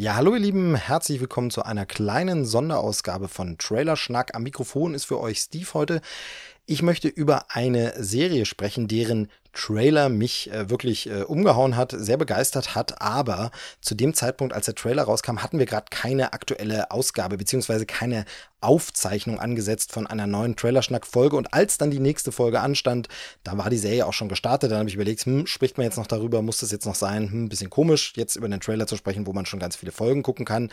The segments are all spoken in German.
Ja, hallo ihr Lieben, herzlich willkommen zu einer kleinen Sonderausgabe von Trailer Schnack. Am Mikrofon ist für euch Steve heute. Ich möchte über eine Serie sprechen, deren Trailer mich äh, wirklich äh, umgehauen hat, sehr begeistert hat, aber zu dem Zeitpunkt, als der Trailer rauskam, hatten wir gerade keine aktuelle Ausgabe beziehungsweise keine Aufzeichnung angesetzt von einer neuen Trailerschnack-Folge. Und als dann die nächste Folge anstand, da war die Serie auch schon gestartet, dann habe ich überlegt, hm, spricht man jetzt noch darüber, muss das jetzt noch sein, hm, bisschen komisch, jetzt über den Trailer zu sprechen, wo man schon ganz viele Folgen gucken kann.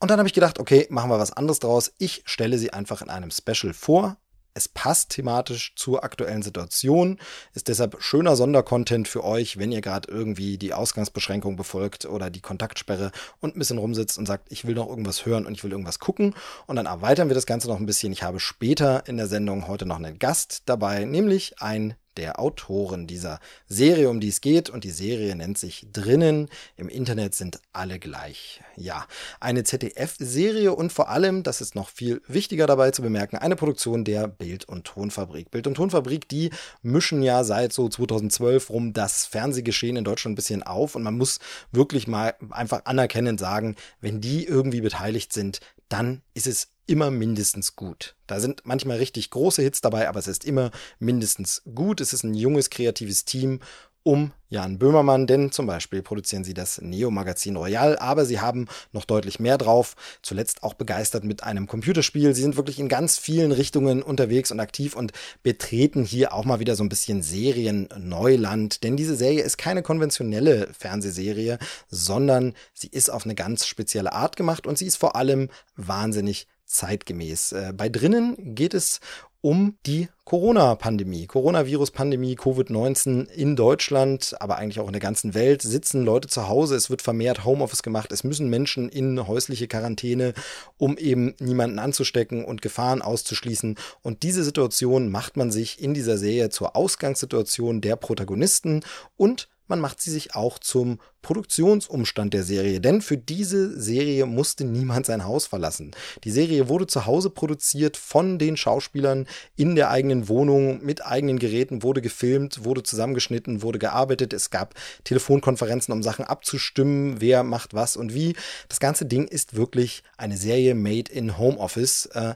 Und dann habe ich gedacht, okay, machen wir was anderes draus. Ich stelle sie einfach in einem Special vor, es passt thematisch zur aktuellen Situation, ist deshalb schöner Sondercontent für euch, wenn ihr gerade irgendwie die Ausgangsbeschränkung befolgt oder die Kontaktsperre und ein bisschen rumsitzt und sagt, ich will noch irgendwas hören und ich will irgendwas gucken. Und dann erweitern wir das Ganze noch ein bisschen. Ich habe später in der Sendung heute noch einen Gast dabei, nämlich ein der Autoren dieser Serie, um die es geht. Und die Serie nennt sich Drinnen. Im Internet sind alle gleich. Ja, eine ZDF-Serie und vor allem, das ist noch viel wichtiger dabei zu bemerken, eine Produktion der Bild- und Tonfabrik. Bild- und Tonfabrik, die mischen ja seit so 2012 rum das Fernsehgeschehen in Deutschland ein bisschen auf. Und man muss wirklich mal einfach anerkennend sagen, wenn die irgendwie beteiligt sind, dann ist es immer mindestens gut. Da sind manchmal richtig große Hits dabei, aber es ist immer mindestens gut. Es ist ein junges, kreatives Team um Jan Böhmermann, denn zum Beispiel produzieren sie das Neo-Magazin Royal, aber sie haben noch deutlich mehr drauf. Zuletzt auch begeistert mit einem Computerspiel. Sie sind wirklich in ganz vielen Richtungen unterwegs und aktiv und betreten hier auch mal wieder so ein bisschen Serien-Neuland, denn diese Serie ist keine konventionelle Fernsehserie, sondern sie ist auf eine ganz spezielle Art gemacht und sie ist vor allem wahnsinnig zeitgemäß. Äh, bei drinnen geht es um die Corona-Pandemie, Coronavirus-Pandemie, Covid-19 in Deutschland, aber eigentlich auch in der ganzen Welt. Sitzen Leute zu Hause, es wird vermehrt Homeoffice gemacht, es müssen Menschen in häusliche Quarantäne, um eben niemanden anzustecken und Gefahren auszuschließen. Und diese Situation macht man sich in dieser Serie zur Ausgangssituation der Protagonisten und man macht sie sich auch zum Produktionsumstand der Serie, denn für diese Serie musste niemand sein Haus verlassen. Die Serie wurde zu Hause produziert von den Schauspielern in der eigenen Wohnung mit eigenen Geräten, wurde gefilmt, wurde zusammengeschnitten, wurde gearbeitet. Es gab Telefonkonferenzen, um Sachen abzustimmen, wer macht was und wie. Das ganze Ding ist wirklich eine Serie made in Homeoffice. Äh,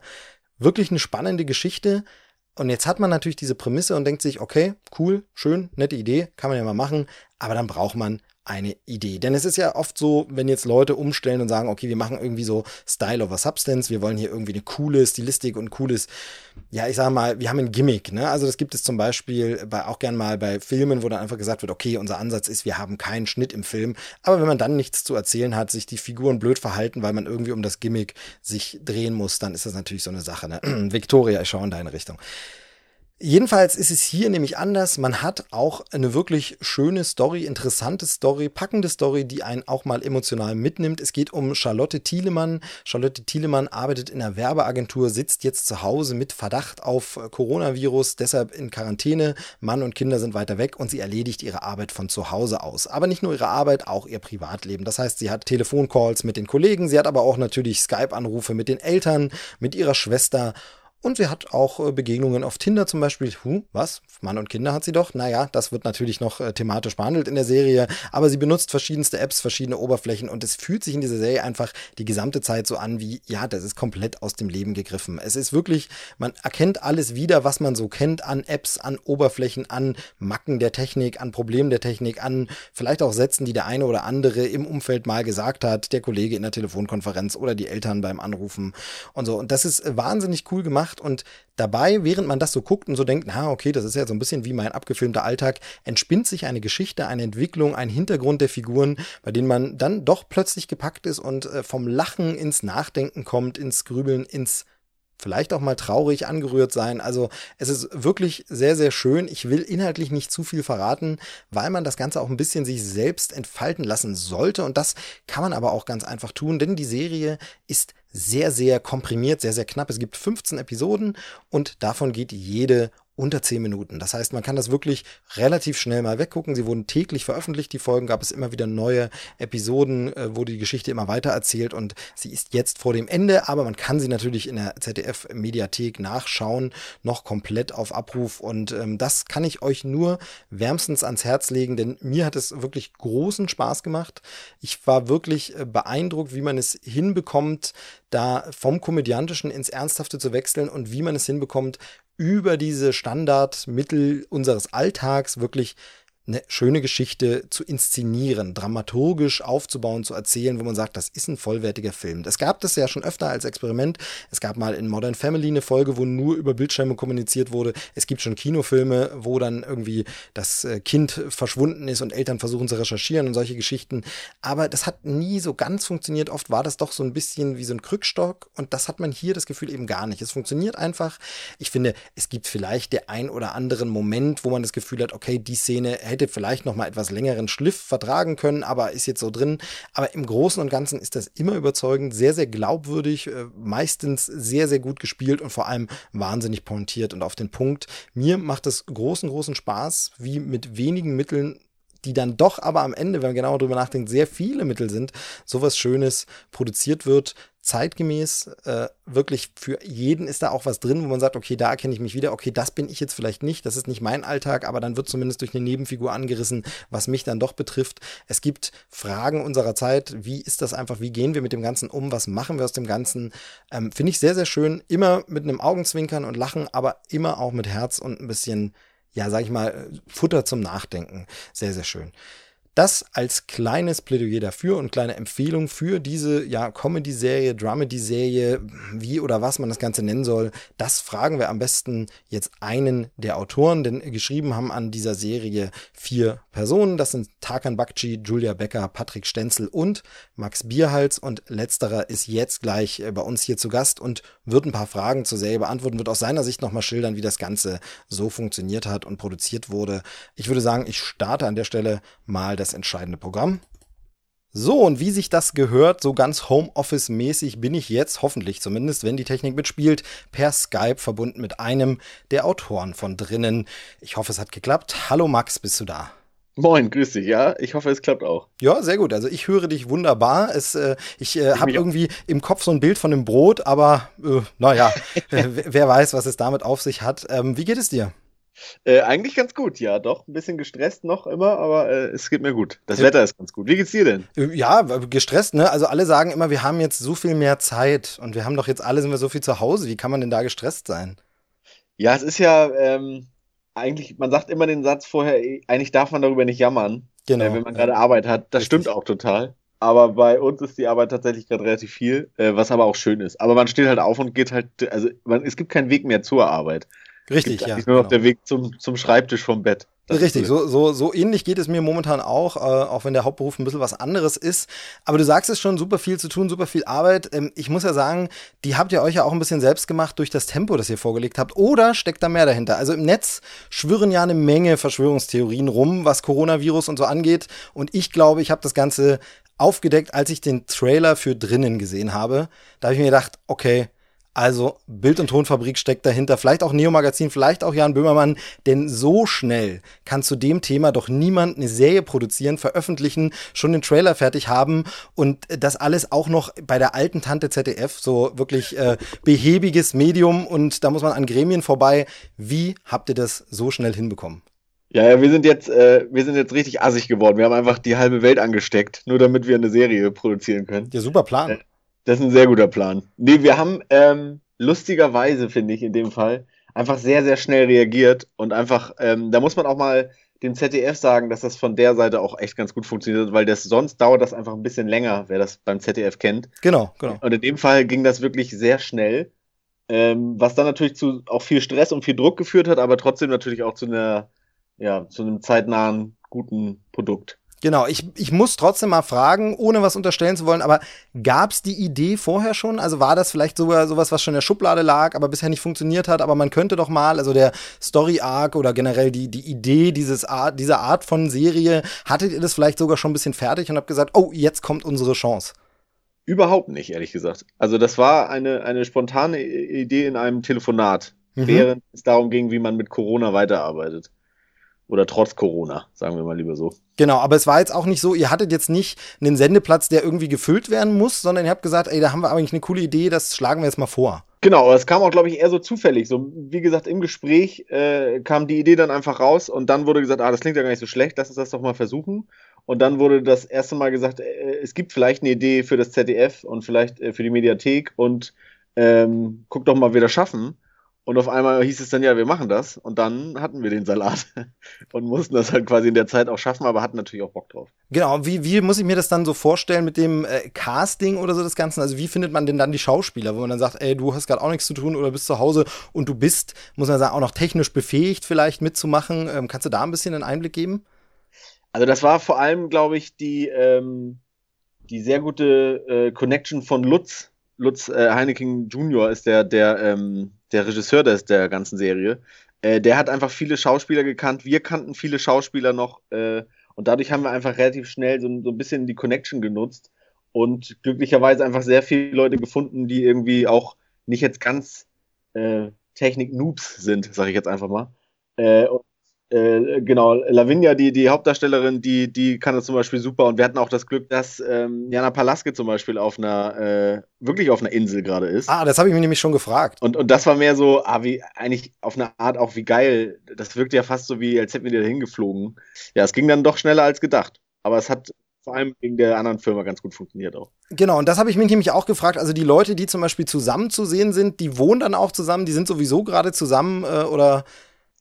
wirklich eine spannende Geschichte und jetzt hat man natürlich diese Prämisse und denkt sich, okay, cool, schön, nette Idee, kann man ja mal machen, aber dann braucht man eine Idee. Denn es ist ja oft so, wenn jetzt Leute umstellen und sagen, okay, wir machen irgendwie so Style over Substance, wir wollen hier irgendwie eine coole Stilistik und cooles, ja, ich sag mal, wir haben ein Gimmick, ne? Also das gibt es zum Beispiel bei, auch gern mal bei Filmen, wo dann einfach gesagt wird, okay, unser Ansatz ist, wir haben keinen Schnitt im Film. Aber wenn man dann nichts zu erzählen hat, sich die Figuren blöd verhalten, weil man irgendwie um das Gimmick sich drehen muss, dann ist das natürlich so eine Sache, ne? Victoria, ich schaue in deine Richtung. Jedenfalls ist es hier nämlich anders. Man hat auch eine wirklich schöne Story, interessante Story, packende Story, die einen auch mal emotional mitnimmt. Es geht um Charlotte Thielemann. Charlotte Thielemann arbeitet in einer Werbeagentur, sitzt jetzt zu Hause mit Verdacht auf Coronavirus, deshalb in Quarantäne. Mann und Kinder sind weiter weg und sie erledigt ihre Arbeit von zu Hause aus. Aber nicht nur ihre Arbeit, auch ihr Privatleben. Das heißt, sie hat Telefoncalls mit den Kollegen, sie hat aber auch natürlich Skype-Anrufe mit den Eltern, mit ihrer Schwester und sie hat auch äh, Begegnungen auf Tinder zum Beispiel. Huh, was? Mann und Kinder hat sie doch? Naja, das wird natürlich noch äh, thematisch behandelt in der Serie. Aber sie benutzt verschiedenste Apps, verschiedene Oberflächen und es fühlt sich in dieser Serie einfach die gesamte Zeit so an wie, ja, das ist komplett aus dem Leben gegriffen. Es ist wirklich, man erkennt alles wieder, was man so kennt an Apps, an Oberflächen, an Macken der Technik, an Problemen der Technik, an vielleicht auch Sätzen, die der eine oder andere im Umfeld mal gesagt hat, der Kollege in der Telefonkonferenz oder die Eltern beim Anrufen und so. Und das ist wahnsinnig cool gemacht gemacht und dabei, während man das so guckt und so denkt, na okay, das ist ja so ein bisschen wie mein abgefilmter Alltag, entspinnt sich eine Geschichte, eine Entwicklung, ein Hintergrund der Figuren, bei denen man dann doch plötzlich gepackt ist und äh, vom Lachen ins Nachdenken kommt, ins Grübeln, ins vielleicht auch mal traurig angerührt sein. Also es ist wirklich sehr, sehr schön. Ich will inhaltlich nicht zu viel verraten, weil man das Ganze auch ein bisschen sich selbst entfalten lassen sollte. Und das kann man aber auch ganz einfach tun, denn die Serie ist sehr, sehr komprimiert, sehr, sehr knapp. Es gibt 15 Episoden und davon geht jede unter 10 Minuten. Das heißt, man kann das wirklich relativ schnell mal weggucken. Sie wurden täglich veröffentlicht, die Folgen, gab es immer wieder neue Episoden, äh, wo die Geschichte immer weiter erzählt und sie ist jetzt vor dem Ende, aber man kann sie natürlich in der ZDF-Mediathek nachschauen, noch komplett auf Abruf und ähm, das kann ich euch nur wärmstens ans Herz legen, denn mir hat es wirklich großen Spaß gemacht. Ich war wirklich äh, beeindruckt, wie man es hinbekommt, da vom Komödiantischen ins Ernsthafte zu wechseln und wie man es hinbekommt, über diese Standardmittel unseres Alltags wirklich eine schöne Geschichte zu inszenieren, dramaturgisch aufzubauen, zu erzählen, wo man sagt, das ist ein vollwertiger Film. Das gab es ja schon öfter als Experiment. Es gab mal in Modern Family eine Folge, wo nur über Bildschirme kommuniziert wurde. Es gibt schon Kinofilme, wo dann irgendwie das äh, Kind verschwunden ist und Eltern versuchen zu recherchieren und solche Geschichten. Aber das hat nie so ganz funktioniert. Oft war das doch so ein bisschen wie so ein Krückstock und das hat man hier das Gefühl eben gar nicht. Es funktioniert einfach. Ich finde, es gibt vielleicht der ein oder anderen Moment, wo man das Gefühl hat, okay, die Szene hätte hätte vielleicht noch mal etwas längeren Schliff vertragen können, aber ist jetzt so drin. Aber im Großen und Ganzen ist das immer überzeugend, sehr, sehr glaubwürdig, äh, meistens sehr, sehr gut gespielt und vor allem wahnsinnig pointiert und auf den Punkt. Mir macht es großen, großen Spaß, wie mit wenigen Mitteln die dann doch aber am Ende, wenn man genauer drüber nachdenkt, sehr viele Mittel sind, sowas Schönes produziert wird zeitgemäß, äh, wirklich für jeden ist da auch was drin, wo man sagt, okay, da erkenne ich mich wieder, okay, das bin ich jetzt vielleicht nicht, das ist nicht mein Alltag, aber dann wird zumindest durch eine Nebenfigur angerissen, was mich dann doch betrifft. Es gibt Fragen unserer Zeit, wie ist das einfach, wie gehen wir mit dem Ganzen um, was machen wir aus dem Ganzen, ähm, finde ich sehr, sehr schön, immer mit einem Augenzwinkern und Lachen, aber immer auch mit Herz und ein bisschen, ja, sag ich mal, Futter zum Nachdenken. Sehr, sehr schön. Das als kleines Plädoyer dafür und kleine Empfehlung für diese ja, Comedy-Serie, Dramedy-Serie, wie oder was man das Ganze nennen soll. Das fragen wir am besten jetzt einen der Autoren, denn geschrieben haben an dieser Serie vier Personen. Das sind Tarkan Bakci, Julia Becker, Patrick Stenzel und Max Bierhals. Und letzterer ist jetzt gleich äh, bei uns hier zu Gast und wird ein paar Fragen zur Serie beantworten, wird aus seiner Sicht nochmal schildern, wie das Ganze so funktioniert hat und produziert wurde. Ich würde sagen, ich starte an der Stelle mal das das entscheidende Programm. So, und wie sich das gehört, so ganz Homeoffice-mäßig bin ich jetzt, hoffentlich zumindest, wenn die Technik mitspielt, per Skype verbunden mit einem der Autoren von drinnen. Ich hoffe, es hat geklappt. Hallo Max, bist du da? Moin, grüß dich, ja. Ich hoffe, es klappt auch. Ja, sehr gut. Also ich höre dich wunderbar. Es, äh, ich äh, habe irgendwie im Kopf so ein Bild von einem Brot, aber äh, naja, wer weiß, was es damit auf sich hat. Ähm, wie geht es dir? Äh, eigentlich ganz gut, ja, doch. Ein bisschen gestresst noch immer, aber äh, es geht mir gut. Das. Wetter ist ganz gut. Wie geht's dir denn? Äh, ja, gestresst, ne? Also alle sagen immer, wir haben jetzt so viel mehr Zeit und wir haben doch jetzt alle sind wir so viel zu Hause. Wie kann man denn da gestresst sein? Ja, es ist ja ähm, eigentlich, man sagt immer den Satz vorher, eigentlich darf man darüber nicht jammern, genau. äh, wenn man gerade Arbeit hat. Das Richtig. stimmt auch total. Aber bei uns ist die Arbeit tatsächlich gerade relativ viel, äh, was aber auch schön ist. Aber man steht halt auf und geht halt, also man, es gibt keinen Weg mehr zur Arbeit. Richtig, ja. Nur genau. noch der Weg zum, zum Schreibtisch vom Bett. Das Richtig, so, so, so ähnlich geht es mir momentan auch, äh, auch wenn der Hauptberuf ein bisschen was anderes ist. Aber du sagst es schon, super viel zu tun, super viel Arbeit. Ähm, ich muss ja sagen, die habt ihr euch ja auch ein bisschen selbst gemacht durch das Tempo, das ihr vorgelegt habt. Oder steckt da mehr dahinter? Also im Netz schwirren ja eine Menge Verschwörungstheorien rum, was Coronavirus und so angeht. Und ich glaube, ich habe das Ganze aufgedeckt, als ich den Trailer für drinnen gesehen habe. Da habe ich mir gedacht, okay, also Bild- und Tonfabrik steckt dahinter, vielleicht auch Neo Magazin, vielleicht auch Jan Böhmermann, denn so schnell kann zu dem Thema doch niemand eine Serie produzieren, veröffentlichen, schon den Trailer fertig haben und das alles auch noch bei der alten Tante ZDF, so wirklich äh, behäbiges Medium und da muss man an Gremien vorbei. Wie habt ihr das so schnell hinbekommen? Ja, ja, wir sind jetzt, äh, wir sind jetzt richtig assig geworden. Wir haben einfach die halbe Welt angesteckt, nur damit wir eine Serie produzieren können. Ja, super Plan. Das ist ein sehr guter Plan. Nee, wir haben ähm, lustigerweise, finde ich, in dem Fall, einfach sehr, sehr schnell reagiert und einfach, ähm, da muss man auch mal dem ZDF sagen, dass das von der Seite auch echt ganz gut funktioniert, weil das sonst dauert das einfach ein bisschen länger, wer das beim ZDF kennt. Genau, genau. Und in dem Fall ging das wirklich sehr schnell, ähm, was dann natürlich zu auch viel Stress und viel Druck geführt hat, aber trotzdem natürlich auch zu einer, ja, zu einem zeitnahen guten Produkt. Genau, ich, ich muss trotzdem mal fragen, ohne was unterstellen zu wollen, aber gab es die Idee vorher schon? Also war das vielleicht sogar sowas, was schon in der Schublade lag, aber bisher nicht funktioniert hat, aber man könnte doch mal, also der Story-Arc oder generell die, die Idee dieses Art, dieser Art von Serie, hattet ihr das vielleicht sogar schon ein bisschen fertig und habt gesagt, oh, jetzt kommt unsere Chance? Überhaupt nicht, ehrlich gesagt. Also das war eine, eine spontane Idee in einem Telefonat, mhm. während es darum ging, wie man mit Corona weiterarbeitet. Oder trotz Corona, sagen wir mal lieber so. Genau, aber es war jetzt auch nicht so, ihr hattet jetzt nicht einen Sendeplatz, der irgendwie gefüllt werden muss, sondern ihr habt gesagt, ey, da haben wir eigentlich eine coole Idee, das schlagen wir jetzt mal vor. Genau, aber es kam auch, glaube ich, eher so zufällig. So, wie gesagt, im Gespräch äh, kam die Idee dann einfach raus und dann wurde gesagt, ah, das klingt ja gar nicht so schlecht, lass uns das doch mal versuchen. Und dann wurde das erste Mal gesagt, äh, es gibt vielleicht eine Idee für das ZDF und vielleicht äh, für die Mediathek und ähm, guck doch mal, wie wir das schaffen. Und auf einmal hieß es dann, ja, wir machen das. Und dann hatten wir den Salat und mussten das halt quasi in der Zeit auch schaffen, aber hatten natürlich auch Bock drauf. Genau, wie, wie muss ich mir das dann so vorstellen mit dem äh, Casting oder so des Ganzen? Also wie findet man denn dann die Schauspieler, wo man dann sagt, ey, du hast gerade auch nichts zu tun oder bist zu Hause und du bist, muss man sagen, auch noch technisch befähigt vielleicht mitzumachen. Ähm, kannst du da ein bisschen einen Einblick geben? Also das war vor allem, glaube ich, die, ähm, die sehr gute äh, Connection von Lutz. Lutz äh, Heineken Junior ist der, der ähm, der Regisseur des, der ganzen Serie, äh, der hat einfach viele Schauspieler gekannt. Wir kannten viele Schauspieler noch äh, und dadurch haben wir einfach relativ schnell so, so ein bisschen die Connection genutzt und glücklicherweise einfach sehr viele Leute gefunden, die irgendwie auch nicht jetzt ganz äh, Technik-Noobs sind, sage ich jetzt einfach mal. Äh, und äh, genau, Lavinia, die, die Hauptdarstellerin, die, die kann das zum Beispiel super. Und wir hatten auch das Glück, dass ähm, Jana Palaske zum Beispiel auf einer, äh, wirklich auf einer Insel gerade ist. Ah, das habe ich mir nämlich schon gefragt. Und, und das war mehr so, ah, wie, eigentlich auf eine Art auch wie geil. Das wirkt ja fast so wie, als hätten wir da hingeflogen. Ja, es ging dann doch schneller als gedacht. Aber es hat vor allem wegen der anderen Firma ganz gut funktioniert auch. Genau, und das habe ich mich nämlich auch gefragt. Also die Leute, die zum Beispiel zusammen zu sehen sind, die wohnen dann auch zusammen, die sind sowieso gerade zusammen äh, oder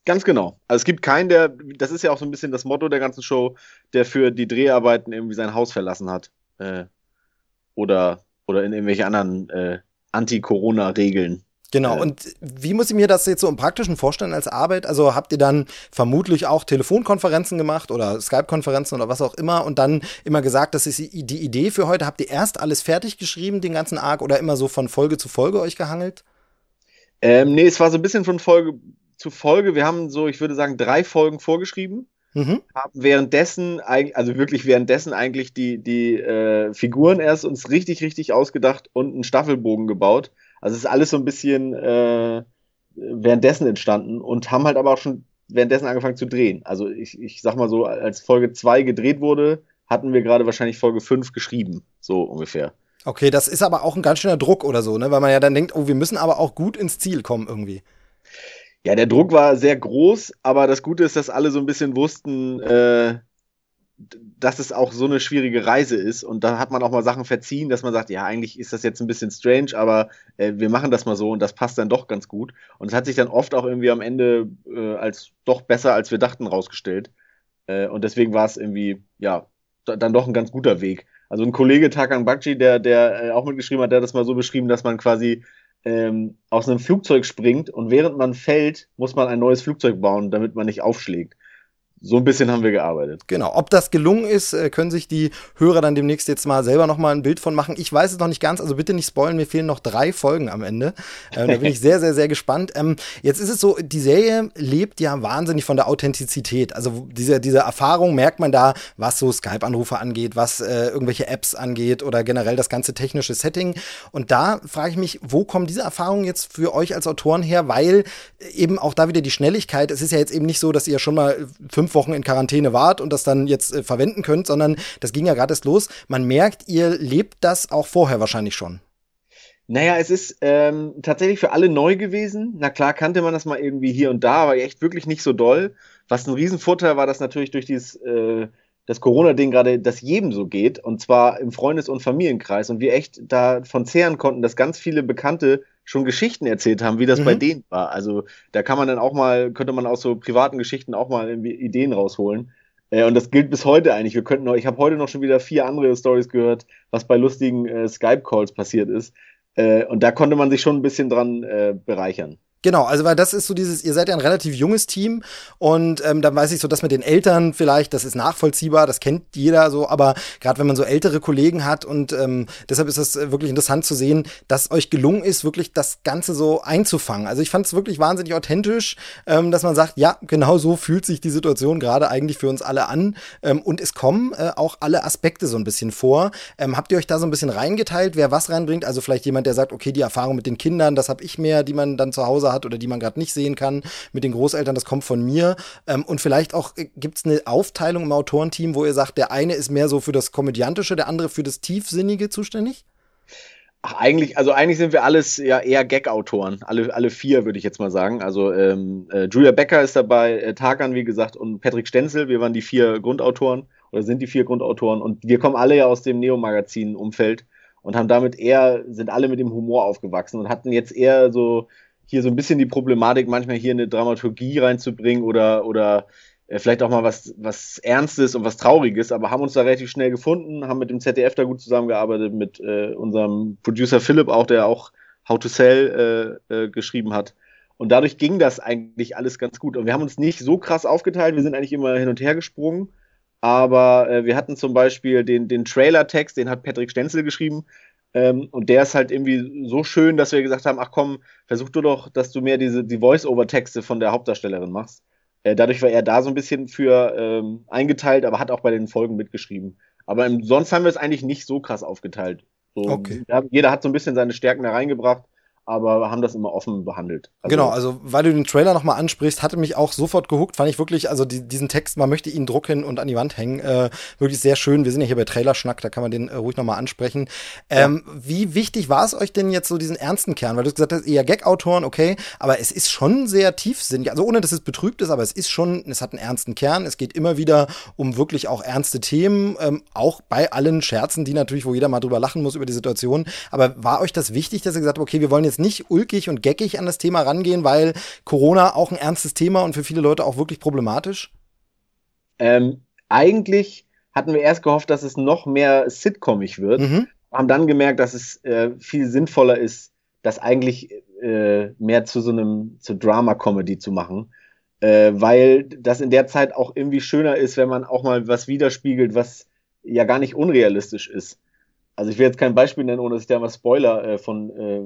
Ganz genau. Also es gibt keinen, der, das ist ja auch so ein bisschen das Motto der ganzen Show, der für die Dreharbeiten irgendwie sein Haus verlassen hat. Äh, oder, oder in irgendwelche anderen äh, Anti-Corona-Regeln. Genau, äh, und wie muss ich mir das jetzt so im Praktischen vorstellen als Arbeit? Also habt ihr dann vermutlich auch Telefonkonferenzen gemacht oder Skype-Konferenzen oder was auch immer und dann immer gesagt, das ist die Idee für heute. Habt ihr erst alles fertig geschrieben, den ganzen Arc, oder immer so von Folge zu Folge euch gehangelt? Ähm, nee, es war so ein bisschen von Folge zu Folge. Wir haben so, ich würde sagen, drei Folgen vorgeschrieben. Mhm. Haben währenddessen, also wirklich währenddessen eigentlich die, die äh, Figuren erst uns richtig, richtig ausgedacht und einen Staffelbogen gebaut. Also es ist alles so ein bisschen äh, währenddessen entstanden und haben halt aber auch schon währenddessen angefangen zu drehen. Also ich, ich sag mal so, als Folge 2 gedreht wurde, hatten wir gerade wahrscheinlich Folge 5 geschrieben, so ungefähr. Okay, das ist aber auch ein ganz schöner Druck oder so, ne? Weil man ja dann denkt, oh, wir müssen aber auch gut ins Ziel kommen irgendwie. Ja, der Druck war sehr groß, aber das Gute ist, dass alle so ein bisschen wussten, äh, dass es auch so eine schwierige Reise ist. Und da hat man auch mal Sachen verziehen, dass man sagt, ja, eigentlich ist das jetzt ein bisschen strange, aber äh, wir machen das mal so und das passt dann doch ganz gut. Und es hat sich dann oft auch irgendwie am Ende äh, als doch besser, als wir dachten, rausgestellt. Äh, und deswegen war es irgendwie, ja, dann doch ein ganz guter Weg. Also ein Kollege Takan Bakci, der, der äh, auch mitgeschrieben hat, der hat das mal so beschrieben, dass man quasi ähm, aus einem Flugzeug springt und während man fällt, muss man ein neues Flugzeug bauen, damit man nicht aufschlägt so ein bisschen haben wir gearbeitet. Genau. Ob das gelungen ist, äh, können sich die Hörer dann demnächst jetzt mal selber noch mal ein Bild von machen. Ich weiß es noch nicht ganz, also bitte nicht spoilen. Mir fehlen noch drei Folgen am Ende. Ähm, da bin ich sehr, sehr, sehr gespannt. Ähm, jetzt ist es so, die Serie lebt ja wahnsinnig von der Authentizität. Also diese, diese Erfahrung merkt man da, was so Skype-Anrufe angeht, was äh, irgendwelche Apps angeht oder generell das ganze technische Setting. Und da frage ich mich, wo kommen diese Erfahrungen jetzt für euch als Autoren her? Weil eben auch da wieder die Schnelligkeit, es ist ja jetzt eben nicht so, dass ihr schon mal fünf fünf Wochen in Quarantäne wart und das dann jetzt äh, verwenden könnt, sondern das ging ja gerade erst los. Man merkt, ihr lebt das auch vorher wahrscheinlich schon. Naja, es ist ähm, tatsächlich für alle neu gewesen. Na klar kannte man das mal irgendwie hier und da, aber echt wirklich nicht so doll. Was ein Riesenvorteil war, dass natürlich durch dieses äh, das Corona-Ding gerade das jedem so geht, und zwar im Freundes- und Familienkreis. Und wir echt davon zehren konnten, dass ganz viele Bekannte schon Geschichten erzählt haben, wie das mhm. bei denen war. Also da kann man dann auch mal, könnte man aus so privaten Geschichten auch mal Ideen rausholen. Äh, und das gilt bis heute eigentlich. Wir könnten noch, ich habe heute noch schon wieder vier andere Stories gehört, was bei lustigen äh, Skype-Calls passiert ist. Äh, und da konnte man sich schon ein bisschen dran äh, bereichern. Genau, also weil das ist so dieses, ihr seid ja ein relativ junges Team und ähm, dann weiß ich so, dass mit den Eltern vielleicht, das ist nachvollziehbar, das kennt jeder so, aber gerade wenn man so ältere Kollegen hat und ähm, deshalb ist es wirklich interessant zu sehen, dass euch gelungen ist, wirklich das Ganze so einzufangen. Also ich fand es wirklich wahnsinnig authentisch, ähm, dass man sagt, ja, genau so fühlt sich die Situation gerade eigentlich für uns alle an ähm, und es kommen äh, auch alle Aspekte so ein bisschen vor. Ähm, habt ihr euch da so ein bisschen reingeteilt, wer was reinbringt? Also vielleicht jemand, der sagt, okay, die Erfahrung mit den Kindern, das habe ich mehr, die man dann zu Hause Hause hat oder die man gerade nicht sehen kann mit den Großeltern, das kommt von mir. Ähm, und vielleicht auch äh, gibt es eine Aufteilung im Autorenteam, wo ihr sagt, der eine ist mehr so für das Komödiantische, der andere für das Tiefsinnige zuständig? Ach, eigentlich, also eigentlich sind wir alles ja eher Gag-Autoren. Alle, alle vier, würde ich jetzt mal sagen. Also ähm, äh, Julia Becker ist dabei, äh, Tarkan, wie gesagt, und Patrick Stenzel. Wir waren die vier Grundautoren oder sind die vier Grundautoren. Und wir kommen alle ja aus dem Neo-Magazin-Umfeld und haben damit eher, sind alle mit dem Humor aufgewachsen und hatten jetzt eher so hier so ein bisschen die Problematik, manchmal hier eine Dramaturgie reinzubringen oder, oder äh, vielleicht auch mal was, was Ernstes und was Trauriges, aber haben uns da relativ schnell gefunden, haben mit dem ZDF da gut zusammengearbeitet, mit äh, unserem Producer Philipp auch, der auch How to Sell äh, äh, geschrieben hat. Und dadurch ging das eigentlich alles ganz gut. Und wir haben uns nicht so krass aufgeteilt, wir sind eigentlich immer hin und her gesprungen. Aber äh, wir hatten zum Beispiel den, den Trailer-Text, den hat Patrick Stenzel geschrieben. Ähm, und der ist halt irgendwie so schön, dass wir gesagt haben, ach komm, versuch du doch, dass du mehr diese die Voice-Over-Texte von der Hauptdarstellerin machst. Äh, dadurch war er da so ein bisschen für ähm, eingeteilt, aber hat auch bei den Folgen mitgeschrieben. Aber im, sonst haben wir es eigentlich nicht so krass aufgeteilt. So, okay. Jeder hat so ein bisschen seine Stärken da reingebracht aber haben das immer offen behandelt. Also genau, also weil du den Trailer nochmal ansprichst, hatte mich auch sofort gehuckt, fand ich wirklich, also die, diesen Text, man möchte ihn drucken und an die Wand hängen, äh, wirklich sehr schön. Wir sind ja hier bei Trailerschnack, da kann man den äh, ruhig nochmal ansprechen. Ähm, ja. Wie wichtig war es euch denn jetzt so diesen ernsten Kern? Weil du gesagt hast, eher Gag-Autoren, okay, aber es ist schon sehr tiefsinnig, also ohne dass es betrübt ist, aber es ist schon, es hat einen ernsten Kern, es geht immer wieder um wirklich auch ernste Themen, ähm, auch bei allen Scherzen, die natürlich, wo jeder mal drüber lachen muss über die Situation. Aber war euch das wichtig, dass ihr gesagt habt, okay, wir wollen jetzt jetzt nicht ulkig und geckig an das Thema rangehen, weil Corona auch ein ernstes Thema und für viele Leute auch wirklich problematisch? Ähm, eigentlich hatten wir erst gehofft, dass es noch mehr sitcomig wird. Mhm. Haben dann gemerkt, dass es äh, viel sinnvoller ist, das eigentlich äh, mehr zu so einem zu Drama-Comedy zu machen. Äh, weil das in der Zeit auch irgendwie schöner ist, wenn man auch mal was widerspiegelt, was ja gar nicht unrealistisch ist. Also ich will jetzt kein Beispiel nennen, ohne dass ich da mal Spoiler äh, von äh,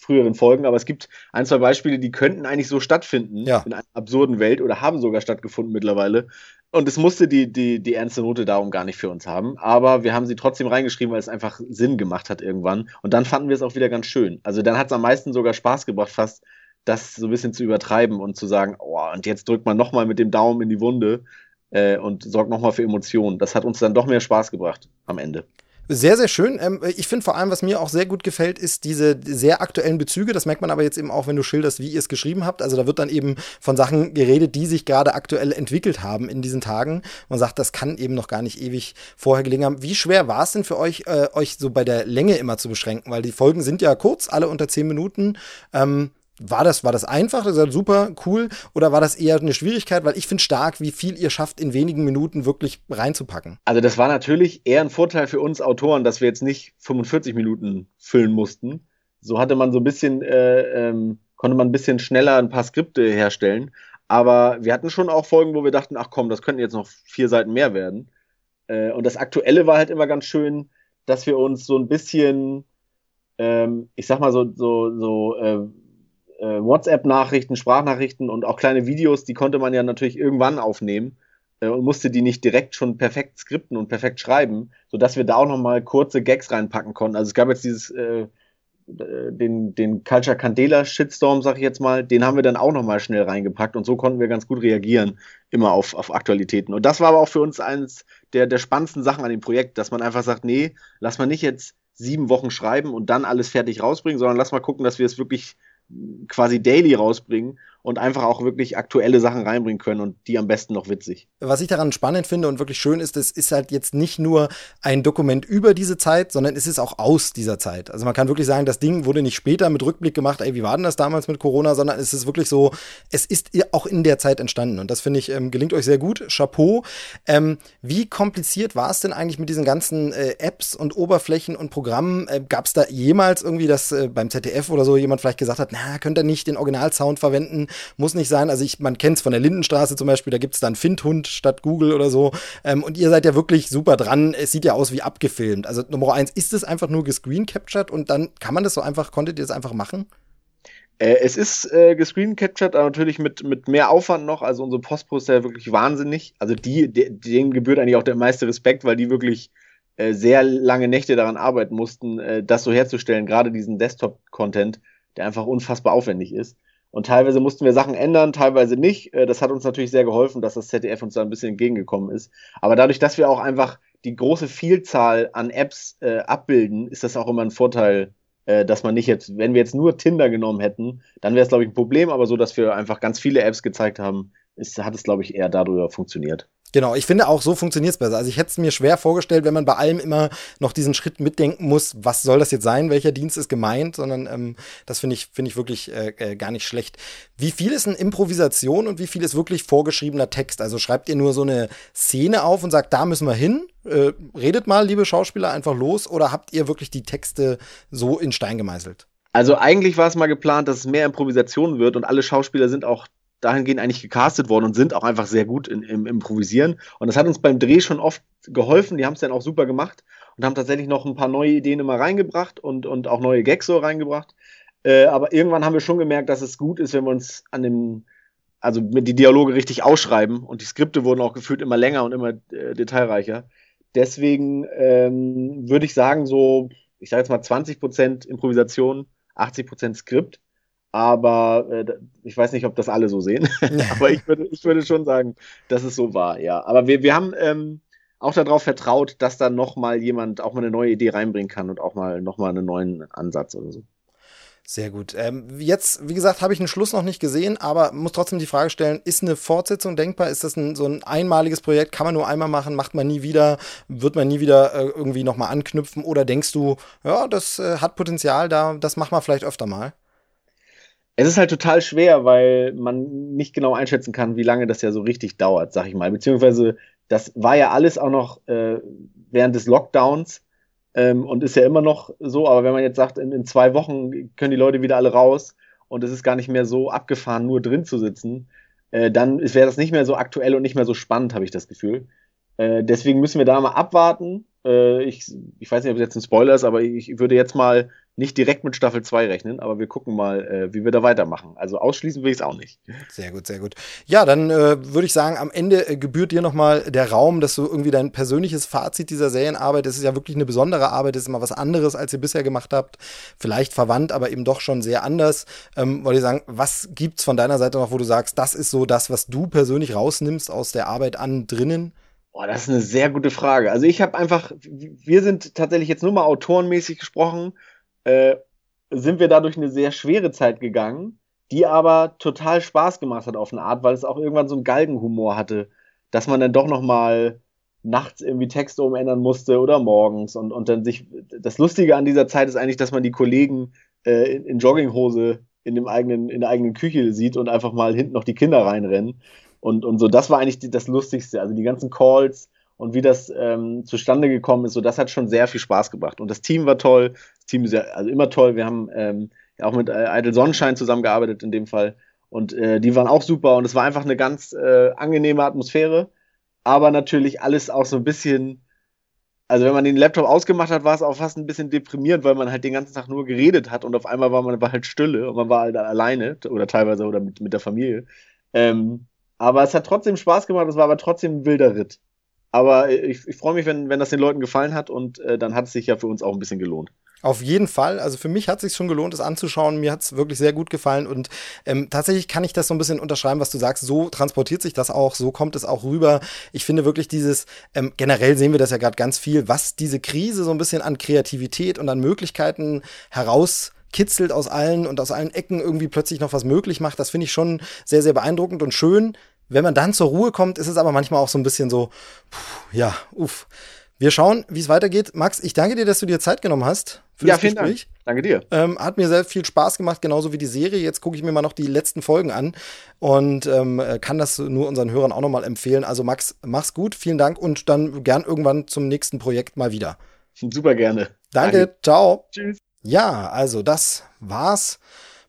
früheren Folgen, aber es gibt ein, zwei Beispiele, die könnten eigentlich so stattfinden ja. in einer absurden Welt oder haben sogar stattgefunden mittlerweile. Und es musste die, die, die ernste Note darum gar nicht für uns haben. Aber wir haben sie trotzdem reingeschrieben, weil es einfach Sinn gemacht hat irgendwann. Und dann fanden wir es auch wieder ganz schön. Also dann hat es am meisten sogar Spaß gebracht, fast das so ein bisschen zu übertreiben und zu sagen, oh, und jetzt drückt man nochmal mit dem Daumen in die Wunde äh, und sorgt nochmal für Emotionen. Das hat uns dann doch mehr Spaß gebracht am Ende. Sehr, sehr schön. Ähm, ich finde vor allem, was mir auch sehr gut gefällt, ist diese sehr aktuellen Bezüge. Das merkt man aber jetzt eben auch, wenn du schilderst, wie ihr es geschrieben habt. Also da wird dann eben von Sachen geredet, die sich gerade aktuell entwickelt haben in diesen Tagen. Man sagt, das kann eben noch gar nicht ewig vorher gelingen haben. Wie schwer war es denn für euch, äh, euch so bei der Länge immer zu beschränken? Weil die Folgen sind ja kurz, alle unter zehn Minuten. Ähm, war das, war das einfach, das ist super cool, oder war das eher eine Schwierigkeit? Weil ich finde stark, wie viel ihr schafft, in wenigen Minuten wirklich reinzupacken. Also das war natürlich eher ein Vorteil für uns Autoren, dass wir jetzt nicht 45 Minuten füllen mussten. So hatte man so ein bisschen, äh, ähm, konnte man ein bisschen schneller ein paar Skripte herstellen. Aber wir hatten schon auch Folgen, wo wir dachten, ach komm, das könnten jetzt noch vier Seiten mehr werden. Äh, und das Aktuelle war halt immer ganz schön, dass wir uns so ein bisschen, ähm, ich sag mal so, so, so äh, äh, WhatsApp-Nachrichten, Sprachnachrichten und auch kleine Videos, die konnte man ja natürlich irgendwann aufnehmen äh, und musste die nicht direkt schon perfekt skripten und perfekt schreiben, sodass wir da auch nochmal kurze Gags reinpacken konnten. Also es gab jetzt dieses äh, den, den Culture Candela Shitstorm, sag ich jetzt mal, den haben wir dann auch nochmal schnell reingepackt und so konnten wir ganz gut reagieren, immer auf, auf Aktualitäten. Und das war aber auch für uns eines der, der spannendsten Sachen an dem Projekt, dass man einfach sagt, nee, lass mal nicht jetzt sieben Wochen schreiben und dann alles fertig rausbringen, sondern lass mal gucken, dass wir es wirklich quasi daily rausbringen und einfach auch wirklich aktuelle Sachen reinbringen können und die am besten noch witzig. Was ich daran spannend finde und wirklich schön ist, es ist halt jetzt nicht nur ein Dokument über diese Zeit, sondern es ist auch aus dieser Zeit. Also man kann wirklich sagen, das Ding wurde nicht später mit Rückblick gemacht, ey, wie war denn das damals mit Corona, sondern es ist wirklich so, es ist auch in der Zeit entstanden und das finde ich, ähm, gelingt euch sehr gut. Chapeau. Ähm, wie kompliziert war es denn eigentlich mit diesen ganzen äh, Apps und Oberflächen und Programmen? Äh, Gab es da jemals irgendwie, dass äh, beim ZDF oder so jemand vielleicht gesagt hat, na, könnt ihr nicht den Originalsound verwenden? Muss nicht sein. Also ich, man kennt es von der Lindenstraße zum Beispiel, da gibt es dann Findhund statt Google oder so. Ähm, und ihr seid ja wirklich super dran. Es sieht ja aus wie abgefilmt. Also Nummer eins, ist es einfach nur gescreen captured und dann kann man das so einfach, konntet ihr das einfach machen? Äh, es ist äh, gescreen captured, aber natürlich mit, mit mehr Aufwand noch. Also unsere Postpost ist ja wirklich wahnsinnig. Also die, de, denen gebührt eigentlich auch der meiste Respekt, weil die wirklich äh, sehr lange Nächte daran arbeiten mussten, äh, das so herzustellen, gerade diesen Desktop-Content, der einfach unfassbar aufwendig ist. Und teilweise mussten wir Sachen ändern, teilweise nicht. Äh, das hat uns natürlich sehr geholfen, dass das ZDF uns da ein bisschen entgegengekommen ist. Aber dadurch, dass wir auch einfach die große Vielzahl an Apps äh, abbilden, ist das auch immer ein Vorteil, äh, dass man nicht jetzt, wenn wir jetzt nur Tinder genommen hätten, dann wäre es, glaube ich, ein Problem. Aber so, dass wir einfach ganz viele Apps gezeigt haben, ist, hat es, glaube ich, eher darüber funktioniert. Genau, ich finde auch so funktioniert es besser. Also ich hätte es mir schwer vorgestellt, wenn man bei allem immer noch diesen Schritt mitdenken muss, was soll das jetzt sein, welcher Dienst ist gemeint, sondern ähm, das finde ich, finde ich wirklich äh, äh, gar nicht schlecht. Wie viel ist eine Improvisation und wie viel ist wirklich vorgeschriebener Text? Also schreibt ihr nur so eine Szene auf und sagt, da müssen wir hin? Äh, redet mal, liebe Schauspieler, einfach los oder habt ihr wirklich die Texte so in Stein gemeißelt? Also eigentlich war es mal geplant, dass es mehr Improvisation wird und alle Schauspieler sind auch dahingehend eigentlich gecastet worden und sind auch einfach sehr gut in, im Improvisieren. Und das hat uns beim Dreh schon oft geholfen. Die haben es dann auch super gemacht und haben tatsächlich noch ein paar neue Ideen immer reingebracht und, und auch neue Gags so reingebracht. Äh, aber irgendwann haben wir schon gemerkt, dass es gut ist, wenn wir uns an dem, also die Dialoge richtig ausschreiben und die Skripte wurden auch gefühlt immer länger und immer äh, detailreicher. Deswegen ähm, würde ich sagen, so, ich sage jetzt mal 20% Improvisation, 80% Skript aber äh, ich weiß nicht, ob das alle so sehen. aber ich würde, ich würde schon sagen, dass es so war, ja. Aber wir, wir haben ähm, auch darauf vertraut, dass da noch mal jemand auch mal eine neue Idee reinbringen kann und auch mal noch mal einen neuen Ansatz oder so. Sehr gut. Ähm, jetzt, wie gesagt, habe ich einen Schluss noch nicht gesehen, aber muss trotzdem die Frage stellen, ist eine Fortsetzung denkbar? Ist das ein, so ein einmaliges Projekt? Kann man nur einmal machen? Macht man nie wieder? Wird man nie wieder äh, irgendwie nochmal anknüpfen? Oder denkst du, ja, das äh, hat Potenzial, da, das machen wir vielleicht öfter mal? Es ist halt total schwer, weil man nicht genau einschätzen kann, wie lange das ja so richtig dauert, sag ich mal. Beziehungsweise, das war ja alles auch noch äh, während des Lockdowns ähm, und ist ja immer noch so. Aber wenn man jetzt sagt, in, in zwei Wochen können die Leute wieder alle raus und es ist gar nicht mehr so abgefahren, nur drin zu sitzen, äh, dann wäre das nicht mehr so aktuell und nicht mehr so spannend, habe ich das Gefühl. Äh, deswegen müssen wir da mal abwarten. Äh, ich, ich weiß nicht, ob es jetzt ein Spoiler ist, aber ich würde jetzt mal nicht direkt mit Staffel 2 rechnen, aber wir gucken mal, äh, wie wir da weitermachen. Also ausschließen will ich es auch nicht. Sehr gut, sehr gut. Ja, dann äh, würde ich sagen, am Ende äh, gebührt dir nochmal der Raum, dass du irgendwie dein persönliches Fazit dieser Serienarbeit, das ist ja wirklich eine besondere Arbeit, das ist mal was anderes, als ihr bisher gemacht habt. Vielleicht verwandt, aber eben doch schon sehr anders. Ähm, wollte ich sagen, was gibt's von deiner Seite noch, wo du sagst, das ist so das, was du persönlich rausnimmst aus der Arbeit an drinnen? Boah, das ist eine sehr gute Frage. Also ich habe einfach, wir sind tatsächlich jetzt nur mal autorenmäßig gesprochen äh, sind wir dadurch eine sehr schwere Zeit gegangen, die aber total Spaß gemacht hat auf eine Art, weil es auch irgendwann so einen Galgenhumor hatte, dass man dann doch noch mal nachts irgendwie Texte umändern musste oder morgens und, und dann sich, das Lustige an dieser Zeit ist eigentlich, dass man die Kollegen äh, in, in Jogginghose in dem eigenen, in der eigenen Küche sieht und einfach mal hinten noch die Kinder reinrennen. Und, und so, das war eigentlich die, das Lustigste, also die ganzen Calls, und wie das ähm, zustande gekommen ist, so das hat schon sehr viel Spaß gebracht. Und das Team war toll, ja also immer toll. Wir haben ähm, auch mit äh, Idle Sonnenschein zusammengearbeitet in dem Fall. Und äh, die waren auch super und es war einfach eine ganz äh, angenehme Atmosphäre. Aber natürlich alles auch so ein bisschen, also wenn man den Laptop ausgemacht hat, war es auch fast ein bisschen deprimierend, weil man halt den ganzen Tag nur geredet hat und auf einmal war man war halt Stille und man war halt alleine oder teilweise oder mit, mit der Familie. Ähm, aber es hat trotzdem Spaß gemacht, es war aber trotzdem ein wilder Ritt. Aber ich, ich freue mich, wenn, wenn das den Leuten gefallen hat und äh, dann hat es sich ja für uns auch ein bisschen gelohnt. Auf jeden Fall. Also für mich hat es sich schon gelohnt, es anzuschauen. Mir hat es wirklich sehr gut gefallen. Und ähm, tatsächlich kann ich das so ein bisschen unterschreiben, was du sagst. So transportiert sich das auch, so kommt es auch rüber. Ich finde wirklich dieses, ähm, generell sehen wir das ja gerade ganz viel, was diese Krise so ein bisschen an Kreativität und an Möglichkeiten heraus kitzelt aus allen und aus allen Ecken irgendwie plötzlich noch was möglich macht. Das finde ich schon sehr, sehr beeindruckend und schön. Wenn man dann zur Ruhe kommt, ist es aber manchmal auch so ein bisschen so, puh, ja, uff. Wir schauen, wie es weitergeht. Max, ich danke dir, dass du dir Zeit genommen hast für ja, das vielen Gespräch. Dank. Danke dir. Ähm, hat mir sehr viel Spaß gemacht, genauso wie die Serie. Jetzt gucke ich mir mal noch die letzten Folgen an und ähm, kann das nur unseren Hörern auch nochmal empfehlen. Also Max, mach's gut, vielen Dank und dann gern irgendwann zum nächsten Projekt mal wieder. Super gerne. Danke, Danke. ciao. Tschüss. Ja, also das war's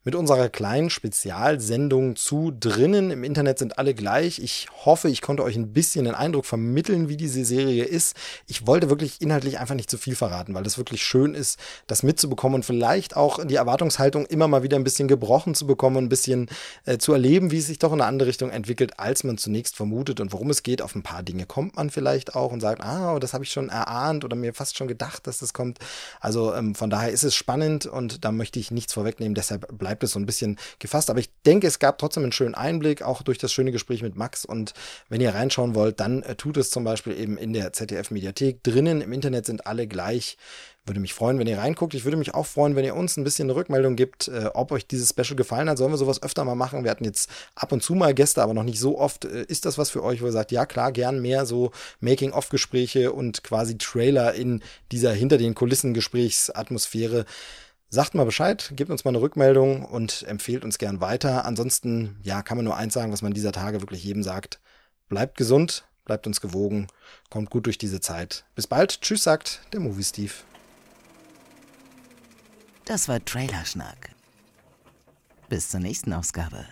mit unserer kleinen Spezialsendung zu drinnen. Im Internet sind alle gleich. Ich hoffe, ich konnte euch ein bisschen den Eindruck vermitteln, wie diese Serie ist. Ich wollte wirklich inhaltlich einfach nicht zu viel verraten, weil es wirklich schön ist, das mitzubekommen und vielleicht auch die Erwartungshaltung immer mal wieder ein bisschen gebrochen zu bekommen, ein bisschen äh, zu erleben, wie es sich doch in eine andere Richtung entwickelt, als man zunächst vermutet und worum es geht. Auf ein paar Dinge kommt man vielleicht auch und sagt, ah, das habe ich schon erahnt oder mir fast schon gedacht, dass das kommt. Also ähm, von daher ist es spannend und da möchte ich nichts vorwegnehmen. Deshalb bleibt bleibt es so ein bisschen gefasst. Aber ich denke, es gab trotzdem einen schönen Einblick, auch durch das schöne Gespräch mit Max. Und wenn ihr reinschauen wollt, dann äh, tut es zum Beispiel eben in der ZDF-Mediathek. Drinnen im Internet sind alle gleich. Würde mich freuen, wenn ihr reinguckt. Ich würde mich auch freuen, wenn ihr uns ein bisschen eine Rückmeldung gibt, äh, ob euch dieses Special gefallen hat. Sollen wir sowas öfter mal machen? Wir hatten jetzt ab und zu mal Gäste, aber noch nicht so oft. Äh, ist das was für euch, wo ihr sagt, ja klar, gern mehr so Making-of-Gespräche und quasi Trailer in dieser hinter den Kulissen Gesprächsatmosphäre? Sagt mal Bescheid, gebt uns mal eine Rückmeldung und empfehlt uns gern weiter. Ansonsten, ja, kann man nur eins sagen, was man dieser Tage wirklich jedem sagt. Bleibt gesund, bleibt uns gewogen, kommt gut durch diese Zeit. Bis bald, tschüss, sagt der Movie Steve. Das war Trailerschnack. Bis zur nächsten Ausgabe.